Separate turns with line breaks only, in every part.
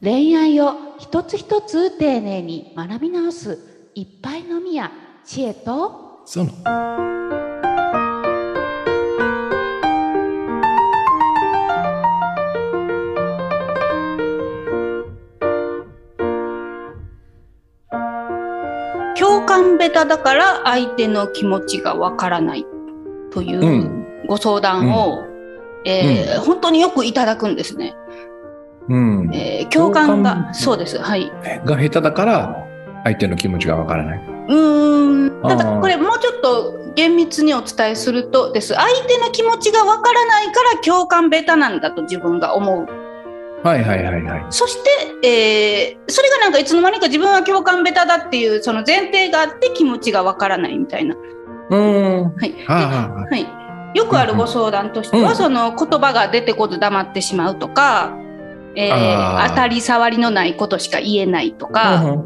恋愛を一つ一つ丁寧に学び直すいっぱいのみや知恵と。
その。
共感ベタだから相手の気持ちがわからないといううん。ご相談を、えー本当によくいただくんですね。
うん、
えー共感がそうです。はい。
が下手だから相手の気持ちがわからない？
うーん。ただこれもうちょっと厳密にお伝えするとです。相手の気持ちがわからないから共感ベタなんだと自分が思う。
はいはいはいはい。
そして、えーそれがなんかいつの間にか自分は共感ベタだっていうその前提があって気持ちがわからないみたいな。
うん。
はい。
は
い、よくあるご相談としては、
うん。
その言葉が出てこず黙ってしまうとか、えー当たり障りのないことしか言えないとか、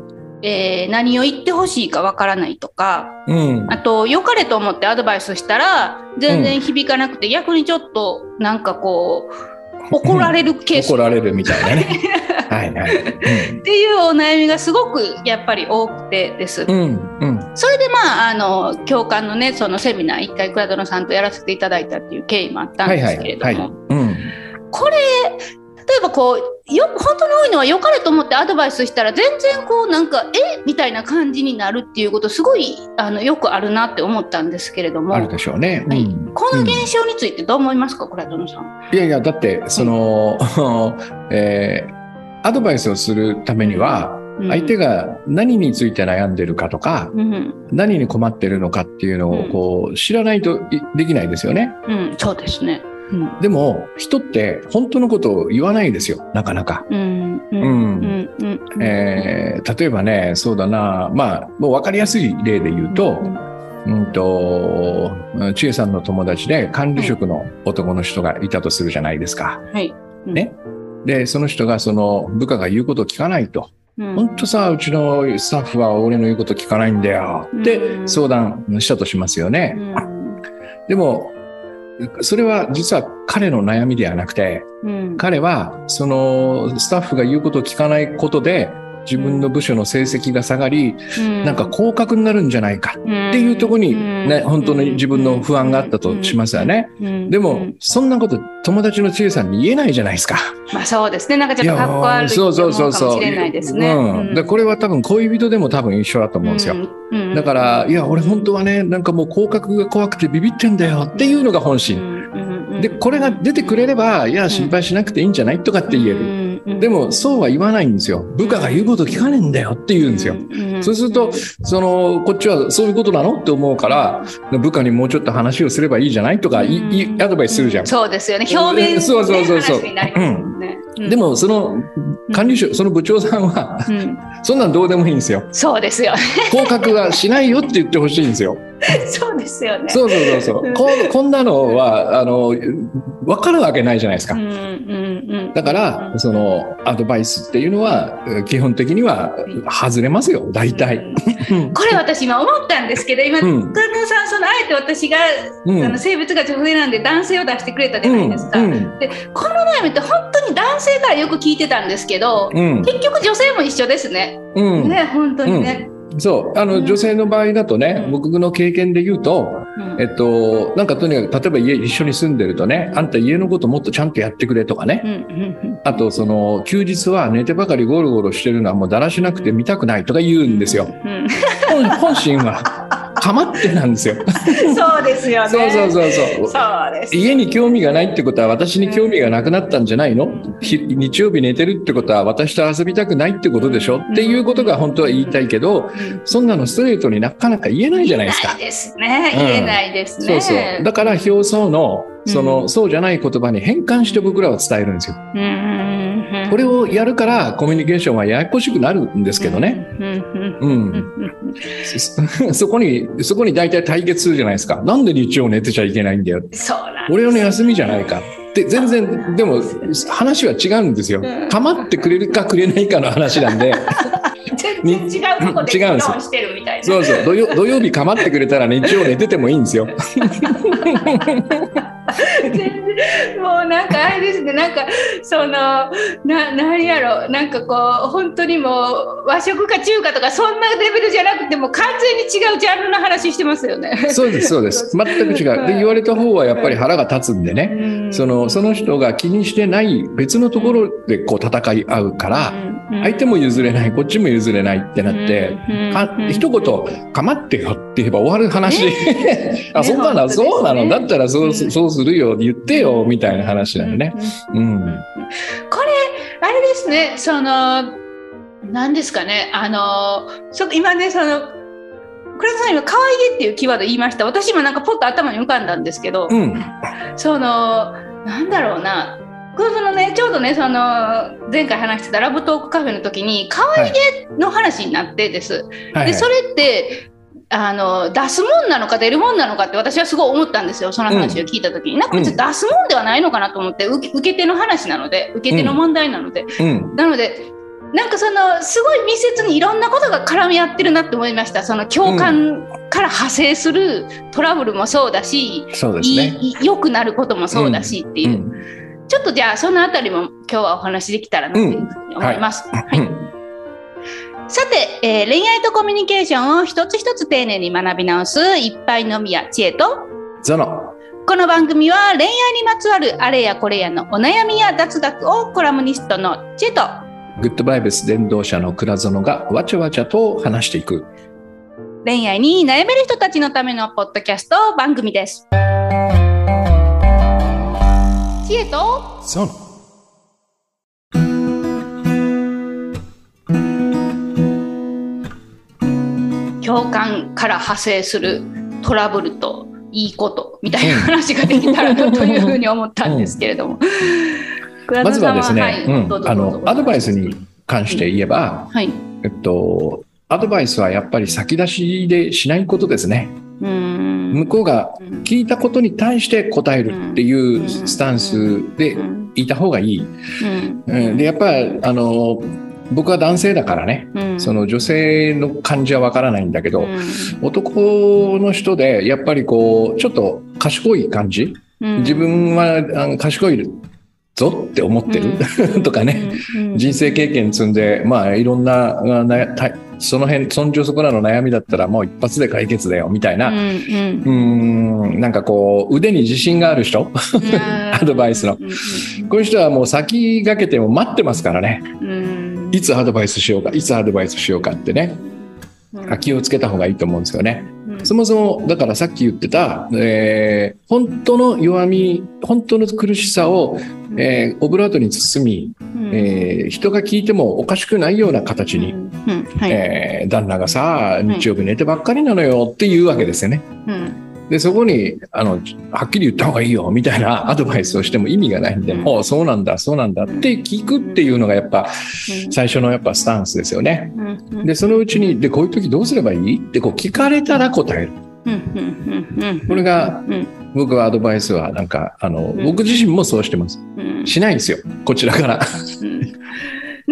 えー何を言ってほしいかわからないとか
うん。
あと良かれと思ってアドバイスしたら全然響かなくて、逆にちょっとなんかこう 怒られるケース。
怒られるみたいなね。はいはい。
っていうお悩みがすごくやっぱり多くてです。
うんうん。
それでまああの共感のねそのセミナー一回倉殿さんとやらせていただいたっていう経緯もあったんですけれども、これ例えばこうよ本当に多いのは良かれと思ってアドバイスしたら全然こうなんかえみたいな感じになるっていうことすごいあのよくあるなって思ったんですけれども、
あるでしょうね。
はい
うん
この現象についてどう思いますか倉殿さん。
いやいや、だって、その、えーアドバイスをするためには、
うん
相手が何について悩んでるかとか、
うん
何に困ってるのかっていうのをこう知らないといできないですよね。
うん、そうですね。うん。
でも、人って本当のことを言わないですよ、なかなか。例えばね、そうだな、まあ、もう分かりやすい例で言うと、うん。と、千恵さんの友達で管理職の男の人がいたとするじゃないですか。
はい。
ね。で、その人がその部下が言うことを聞かないと。
うん。
本当さ、うちのスタッフは俺の言うこと聞かないんだよ。って
うん。
相談したとしますよね。
うん。
でも、それは実は彼の悩みではなくて、
うん。
彼はそのスタッフが言うことを聞かないことで自分の部署の成績が下がり、なんか降格になるんじゃないかっていうところにね、本当に自分の不安があったとしますよね。でも、そんなこと友達の千恵さんに言えないじゃないですか。
まあそうですね。なんかちょっとかっこ悪いかも
うそうそうそう。
しれないですね。
うん。でこれは多分恋人でも多分一緒だと思うんですよ。
うん
だから、いや、俺本当はね、なんかもう降格が怖くてビビってんだよっていうのが本心。で、これが出てくれれば、いや、心配しなくていいんじゃないとかって言える。
る
でも、そうは言わないんですよ。部下が言うこと聞かねえんだよって言うんですよ。そうすると、その、こっちはそういうことなのって思うから、部下にもうちょっと話をすればいいじゃないとか、いいアドバイスするじゃん。
そうですよね。表面
そうそうそうそう
話になりますもんね。
でも、その管理職、その部長さんは、
うん、
そんなんどうでもいいんですよ。
そうですよ。
降格はしないよって言ってほしいんですよ。
そうですよね。
そうそうそうそうう。ここんなのは、あの、わかるわけないじゃないですか。
うんうんうん。
だから、その、アドバイスっていうのは、基本的には外れますよ、大体。
これ私今思ったんですけど、今、
うん。
倉田さん、そのあえて私が、
うん。
あの性別が女性なんで男性を出してくれたじゃないですか。
うん。うん。
で、この悩みって本当に男性からよく聞いてたんですけど、
うん。
結局女性も一緒ですね。
うん。
ね、本当にね。
そう。あの、
うん。
女性の場合だとね、
うん。
僕の経験で言うと、
うん
えっと、なんかとにかく、例えば家一緒に住んでるとね、あんた家のこともっとちゃんとやってくれとかね。
うんうん
あと、その、休日は寝てばかりゴロゴロしてるのはもうだらしなくて見たくないとか言うんですよ。本心は、かまってなんですよ。
そうですよね。
そうそうそうそう。
そうです。
家に興味がないってことは私に興味がなくなったんじゃないの？ひ日曜日寝てるってことは私と遊びたくないってことでしょ？っていうことが本当は言いたいけど、
うん
そんなのストレートになかなか言えないじゃないですか
ない。ですね。
うん
言えないですね。
そうそう。だから表層の、その、
うん
そうじゃない言葉に変換して僕らは伝えるんですよ。これをやるからコミュニケーションはややこしくなるんですけどね。。そ そこに、そこに大体対決するじゃないですか。なんで日曜寝てちゃいけないんだよ。俺の休みじゃないかって、全然、でも話は違うんですよ
うん。
構ってくれるかくれないかの話なんで。
全然違うとこで議
違うんですよ
論してるみたいな。
そうそう土曜土曜日構ってくれたら日曜寝ててもいいんですよ。
全然もうなんかあれですねなんかそのな何やろなんかこう本当にもう和食か中華とかそんなレベルじゃなくても完全に違うジャンルの話してますよね。
そうですそうです。全く違う。で言われた方はやっぱり腹が立つんでね、そのその人が気にしてない別のところでこう戦い合うから、相手も譲れないこっちも譲れないってなって、か一言「かまってよ」って言えば終わる話。で、あそうなの、そうなの？だったらそう,、
うん。
そうするよ言ってよみたいな話なのね。うん
これあれですねその何ですかねあのそ今ねその倉田さん今可愛げっていうキーワード言いました。私今なんかポッと頭に浮かんだんですけど、
うん。
そのなんだろうなこのねちょうどねその前回話してたラブトークカフェの時に可愛げの話になってです、
はい。はい
でそれってあの出すもんなのか出るもんなのかって私はすごい思ったんですよその話を聞いた時に、なんか別に出すもんではないのかなと思って受け受け手の話なので受け手の問題なので、
うん。
なのでなんかそのすごい密接にいろんなことが絡み合ってるなって思いました。その共感から派生するトラブルもそうだし、
そうです
い
ね。
い良くなることもそうだしっていう、
うん
ちょっとじゃあそのあたりも今日はお話できたらなというふうに思います。はい
うん
さて、えー恋愛とコミュニケーションを一つ一つ丁寧に学び直すいっぱいのみや知恵と
ゾノ
この番組は恋愛にまつわるあれやこれやのお悩みや雑学をコラムニストの知恵と
グッドバイブス伝道者の倉園がわちゃわちゃと話していく。
恋愛に悩める人たちのためのポッドキャスト番組です。知恵と
ゾノ
共感から派生するトラブルといいことみたいな話ができたらなというふうに思ったんですけれども。
まずはですね、
はい
うんあのアドバイスに関して言えば、
はい。
えっと、アドバイスはやっぱり先出しでしないことですね。向こうが聞いたことに対して答えるっていうスタンスで
うん
いた方がいい。でやっぱりあの僕は男性だからね、
うん。
その女性の感じはわからないんだけど、
うん。
男の人でやっぱりこうちょっと賢い感じ、
うん。
自分はあの賢いぞって思ってる、とかね、
うん。
人生経験積んでまあいろんなその辺そんじょそこらの悩みだったらもう一発で解決だよみたいな、
うんうん。
うーんなんかこう腕に自信がある人？アドバイスの。こういう人はもう先駆けても待ってますからね。
うん。
いつアドバイスしようかいつアドバイスしようかってね。
うん。
気をつけた方がいいと思うんですよね。
うん。
そもそもだからさっき言ってた、えー本当の弱み本当の苦しさを、えーオブラートに包み、
うん。
えー人が聞いてもおかしくないような形に、
うん。うん。はい。
えー旦那がさ日曜日寝てばっかりなのよっていうわけですよね。
うん
でそこにあのはっきり言った方がいいよみたいなアドバイスをしても意味がないんで、
うん。
おうそうなんだそうなんだって聞くっていうのがやっぱ最初のやっぱスタンスですよね。でそのうちにでこういう時どうすればいい？ってこう聞かれたら答える。これが
うん。
僕はアドバイスはなんかあの、
うん。
僕自身もそうしてます。
うん。
しないんですよ。こちらから。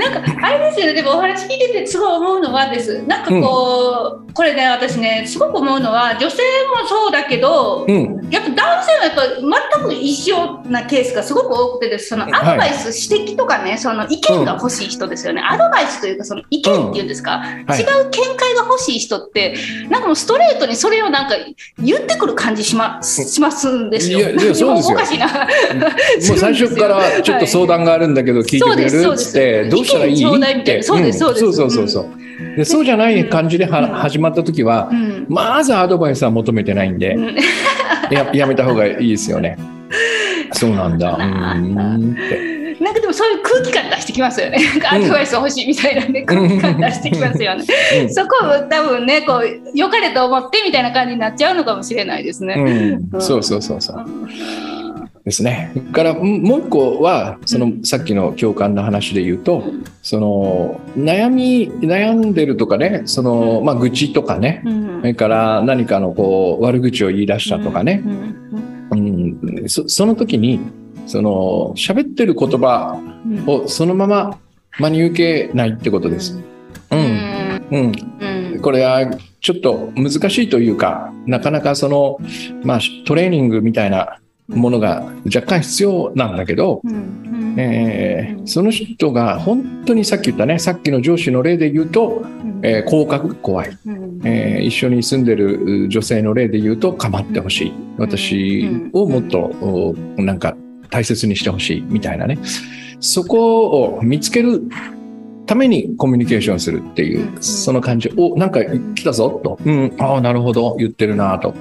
うんなんかあれですよね。でもお話聞いててすごい思うのはです。なんかこう、これね私ねすごく思うのは女性もそうだけど、
うん。
やっぱ男性はやっぱ全く一緒なケースがすごく多くてです。その
はい。
アドバイス、指摘とかねその意見が欲しい人ですよね、アドバイスというかその意見っていうんですか、
はい。
違う見解が欲しい人ってなんかもうストレートにそれをなんか言ってくる感じしますしますんですよ。
いやいやそうですよ。もう最初からちょっと相談があるんだけど聞いてくれるっつっ
ですそうです。
てどうしたらいいって
そうですそうです
んそうそうそうそうでそうじゃない感じでは
うん
始まった時は
うん
まずアドバイスは求めてないんで
うん
ややめた方がいいですよね。そうなんだ。うーんって。
なんかでもそういう空気感出してきますよね。アドバイス欲しいみたいなね、空気感出してきますよね。
うん
そこを多分ね、こう良かれと思ってみたいな感じになっちゃうのかもしれないですね。
うん、そうそうそうそう。ですね。からうんもう一個はそのさっきの共感の話で言うと、その悩み悩んでるとかね、そのまあ愚痴とかね、
うん
それから何かのこう悪口を言い出したとかね、
うん
うん、そその時にその喋ってる言葉
うん。
をそのまま真に受けないってことです。う
ん、
うん。これはちょっと難しいというかなかなかその、まあ、トレーニングみたいなものが若干必要なんだけど、えー、その人が本当にさっき言ったねさっきの上司の例で言うと、えー、降格が怖い、えー、一緒に住んでる女性の例で言うと構ってほしい。私をもっとなんか大切にしてほしいみたいなね。そこを見つけるためにコミュニケーションするっていう、その感じ、お、なんか来たぞと、うん、ああ、なるほど、言ってるなと。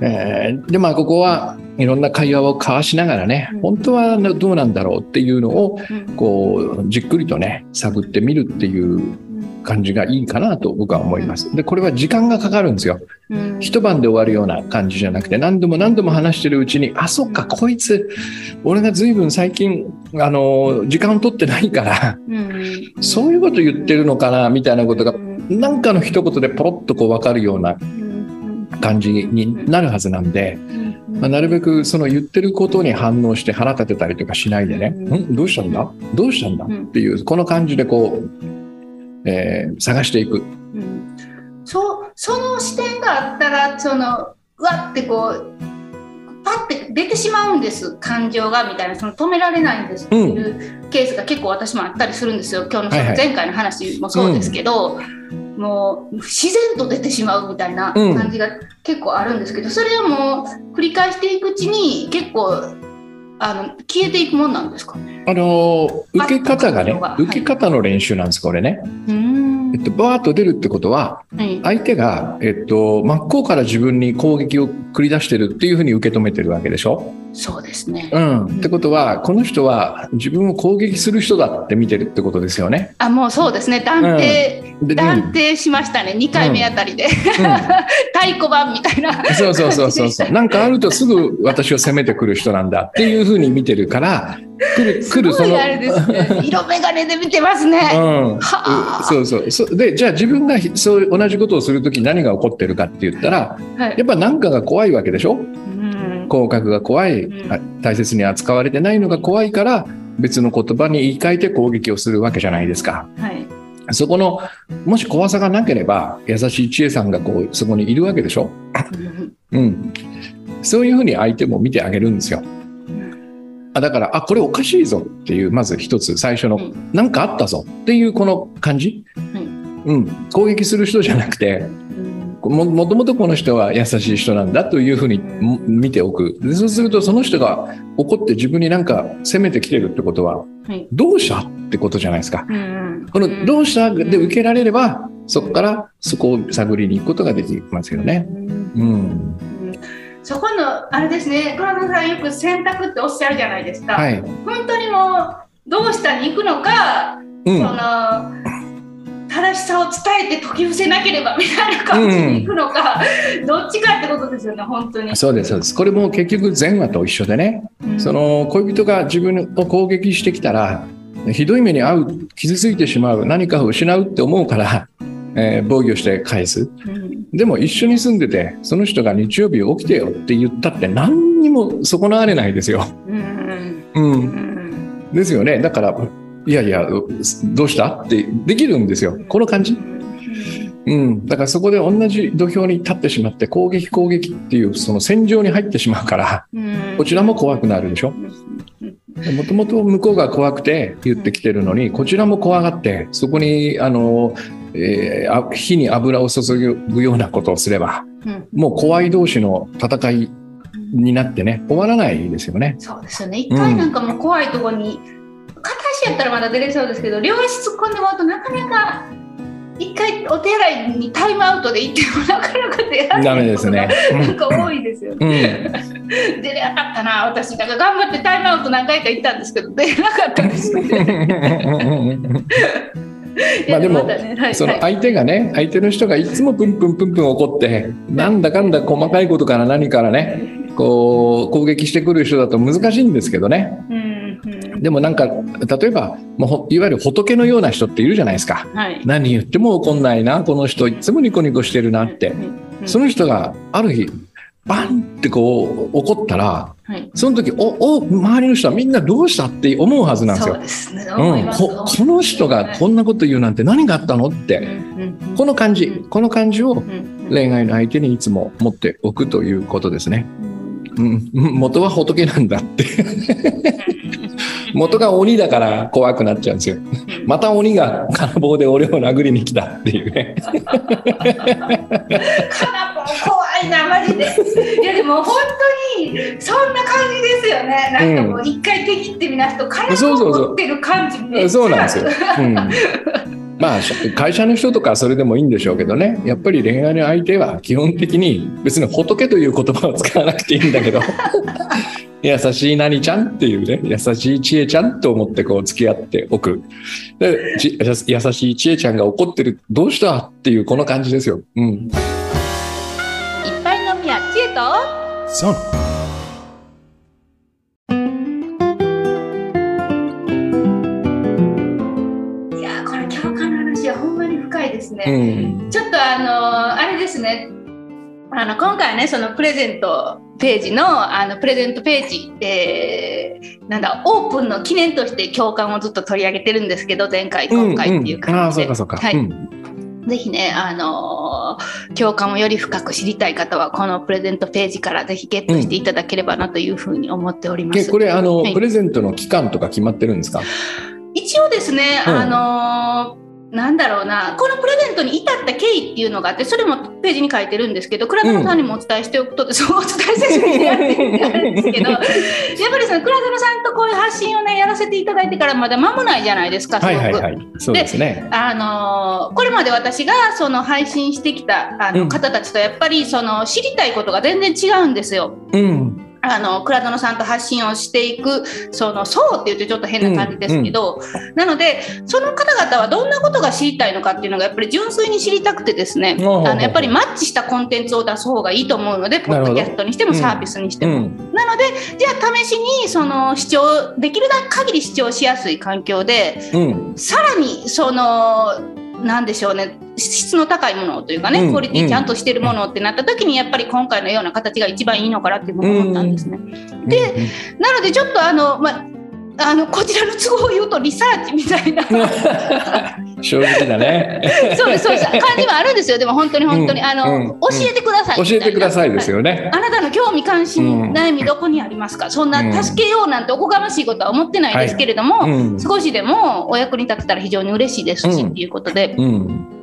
うん、えー、で、まあ、ここはいろんな会話を交わしながらね、本当はどうなんだろうっていうのを、こう、じっくりとね、探ってみるっていう感じがいいかなと僕は思います。で、これは時間がかかるんですよ。うん、一晩で終わるような感じじゃなくて、何度も何度も話してるうちに、あ、そっか、こいつ、俺が随分最近、あの、時間を取ってないから、うん、そういうこと言ってるのかな、みたいなことが、なんかの一言でポロッとこう分かるような感じになるはずなんで、まあ、なるべくその言ってることに反応して腹立てたりとかしないでね、ん。どうしたんだ？どうしたんだ？っていう、この感じでこう、えー、探していく、うん、
そその視点があったらそのうわってこうパッて出てしまうんです。感情がみたいな。その止められないんです。っていうケースが結構私もあったりするんですよ。今日の前回の話もそうですけど、はいはいうん、もう自然と出てしまうみたいな感じが結構あるんですけど、それはもう繰り返していくうちに結構あの消えていくもんなんですか？
あの受け方がね、受け方の練習なんです、これね。えっと、バーッと出るってことは、相手が、えっと、真っ向から自分に攻撃を繰り出してるっていうふうに受け止めてるわけでしょ？
そうですね。
うん。ってことは、この人は自分を攻撃する人だって見てるってことですよね？
あ、もうそうですね。断定、うん、断定しましたね。2回目あたりで。うん、太鼓判みたいな。
そうそうそうそうそう。なんかあるとすぐ私を責めてくる人なんだっていうふうに見てるから、
来る、来る、その。あれですね。色眼鏡で見てますね。うん。
はそうそうそ。で、じゃあ自分がそう同じことをするとき何が起こってるかって言ったら、はい、やっぱ何かが怖いわけでしょ、うん、口角が怖い、うん、大切に扱われてないのが怖いから、別の言葉に言い換えて攻撃をするわけじゃないですか。はい。そこの、もし怖さがなければ、優しい知恵さんがこう、そこにいるわけでしょ？うん。そういうふうに相手も見てあげるんですよ。あだから、あ、これおかしいぞっていう、まず一つ最初の、何かあったぞっていうこの感じ？うん。攻撃する人じゃなくて、ももともとこの人は優しい人なんだというふうに見ておく。でそうするとその人が怒って自分になんか責めてきてるってことは、はい、どうしたってことじゃないですか、うん、このどうしたで受けられればそこからそこを探りに行くことができますよね。うん、うん。
そこのあれですね。倉田さんよく選択っておっしゃるじゃないですか、はい、本当にもうどうしたに行くのか、うん、その正しさを伝えて解き伏せなければみたいな感じに行くのか、うん、どっちかってことですよね本当に。
そうですそうです。これも結局前話と一緒でね、うん、その恋人が自分を攻撃してきたらひどい目に遭う傷ついてしまう何かを失うって思うからえー、防御して返す、うん、でも一緒に住んでてその人が日曜日起きてよって言ったって何にも損なわれないですよ。うん、うん、ですよね。だからいやいやどうした？ってできるんですよ。この感じ？うん、だからそこで同じ土俵に立ってしまって攻撃攻撃っていうその戦場に入ってしまうから、こちらも怖くなるでしょ？もともと向こうが怖くて言ってきてるのにこちらも怖がってそこにあのえー、火に油を注ぐようなことをすれば、うん、もう怖い同士の戦いになってね終わらないですよね。
そうですよね。一回なんかもう怖いところに、うん、やったらまだ出れそうですけど両足突っ込んでもらうとなかなか一回お手洗いにタイムアウトで行ってもなかなか出られないことがなんか多いですよね。うん、出れなかったな私だから頑張ってタイムアウト何回か行ったんですけど出れなかったですね。
まあでも、その相手がね、相手の人がいつもプンプンプンプン怒って、なんだかんだ細かいことから何からね、こう、攻撃してくる人だと難しいんですけどね。でもなんか、例えば、もういわゆる仏のような人っているじゃないですか。はい、何言っても怒んないな、この人いつもニコニコしてるなって。その人がある日、バンってこう怒ったら、はい、その時おお周りの人はみんなどうしたって思うはずなんですよ。すね、うん、ここの人がこんなこと言うなんて何があったのって、この感じ。この感じを恋愛の相手にいつも持っておくということですね。うん、元は仏なんだって。元が鬼だから怖くなっちゃうんですよ。また鬼が金棒で俺を殴りに来たっていうね。
金棒怖いなマジで。いやでも本当にそんな感じですよね。なんかもう一回手切ってみなすと金棒持ってる感じめっちゃ
そうなんですよ。うん。まあ、会社の人とかそれでもいいんでしょうけどね。やっぱり恋愛の相手は基本的に別に仏という言葉を使わなくていいんだけど優しい何ちゃんっていうね優しい知恵ちゃんと思ってこう付き合っておく。で優しい知恵ちゃんが怒ってるどうしたっていうこの感じですよ。うん、いっ
ぱいの宮知恵と。
そう。
ですね、うん、ちょっとあのあれですね。あの今回ねそのプレゼントページのあのプレゼントページ、えー、なんだオープンの記念として共感をずっと取り上げてるんですけど前回今回っていう感じで、はい、ぜひね、あのー、共感をより深く知りたい方はこのプレゼントページからぜひゲットしていただければなというふうに思っております。
うん、これあの、はい、プレゼントの期間とか決まってるんですか？
一応ですね、うん、あのーなんだろうな。このプレゼントに至った経緯っていうのがあってそれもページに書いてるんですけど倉園さんにもお伝えしておくと、うん、そうお伝えせずにやってるんですけど やっぱりその倉園さんとこういう発信をねやらせていただいてからまだ間もないじゃないですかすごく。はいはい。はい、そうですね。あのこれまで私がその配信してきたあの方たちとやっぱりその知りたいことが全然違うんですよ。うんあの倉園さんと発信をしていくその層っていうとちょっと変な感じですけど、うんうん、なのでその方々はどんなことが知りたいのかっていうのがやっぱり純粋に知りたくてですね、あのやっぱりマッチしたコンテンツを出す方がいいと思うのでポッドキャストにしてもサービスにしても。うん、なのでじゃあ試しにその視聴できる限り視聴しやすい環境で、さらにその何でしょうね質の高いものというかね、クオリティちゃんとしてるものってなった時にやっぱり今回のような形が一番いいのかなって思ったんですね。でなのでちょっとあの、まあのこちらの都合を言うとリサーチみたいな。
正直だね。
そうですそうです。感じはあるんですよ。でも本当に本当に、うん、あの、うん、教えてください
教えてくださいですよね、はい、
あなたの興味関心、悩みどこにありますか？そんな助けようなんておこがましいことは思ってないですけれども、はい、少しでもお役に立てたら非常に嬉しいですし、っていうことで。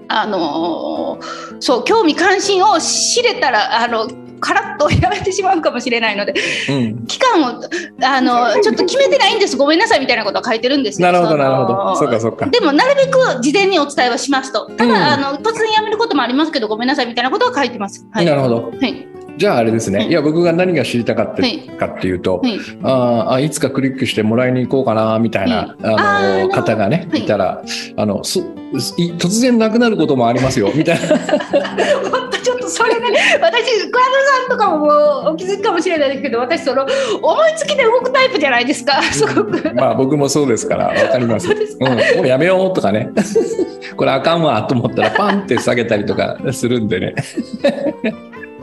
あのー、そう興味関心を知れたらあのカラッとやめてしまうかもしれないので、うん、期間をあのちょっと決めてないんですごめんなさいみたいなことは書いてるんです
よ。なるほどなるほどそうかそうか。
でもなるべく事前にお伝えはしますとただ、うん、あの突然やめることもありますけどごめんなさいみたいなことは書いてます。
はい、なるほど。はいじゃああれですね、い。や僕が何が知りたかったかっていうと、はい、ああいつかクリックしてもらいに行こうかなみたいな、あの方がね、い、たらあの突然なくなることもありますよみたいな。
本当ちょっとそれね私桑田さんとかもお気づきかもしれないですけど私その思いつきで動くタイプじゃないですかすごく。
まあ僕もそうですからわかります。うん、もうやめようとかね。これあかんわと思ったらパンって下げたりとかするんでね。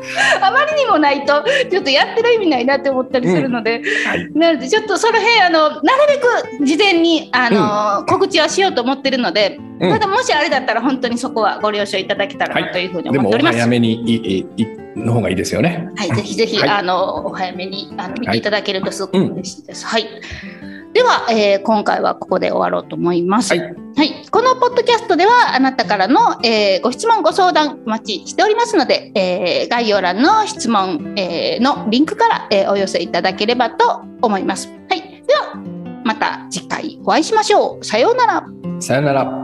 あまりにもないとちょっとやってる意味ないなって思ったりするので、うん。はい、なのでちょっとその辺あのなるべく事前にあの、うん、告知はしようと思ってるので、うん、ただもしあれだったら本当にそこはご了承いただけたらなというふうに思っております。
はい、早めにいいの方がいいですよね。
はい、ぜひぜひ、はい、あのお早めにあの見ていただけるとすごく嬉しいです。はい。では、えー、今回はここで終わろうと思います。はい、はい、このポッドキャストではあなたからの、えー、ご質問ご相談お待ちしておりますので、えー、概要欄の質問、えー、のリンクから、えー、お寄せいただければと思います。はい、ではまた次回お会いしましょう。さようなら。
さようなら。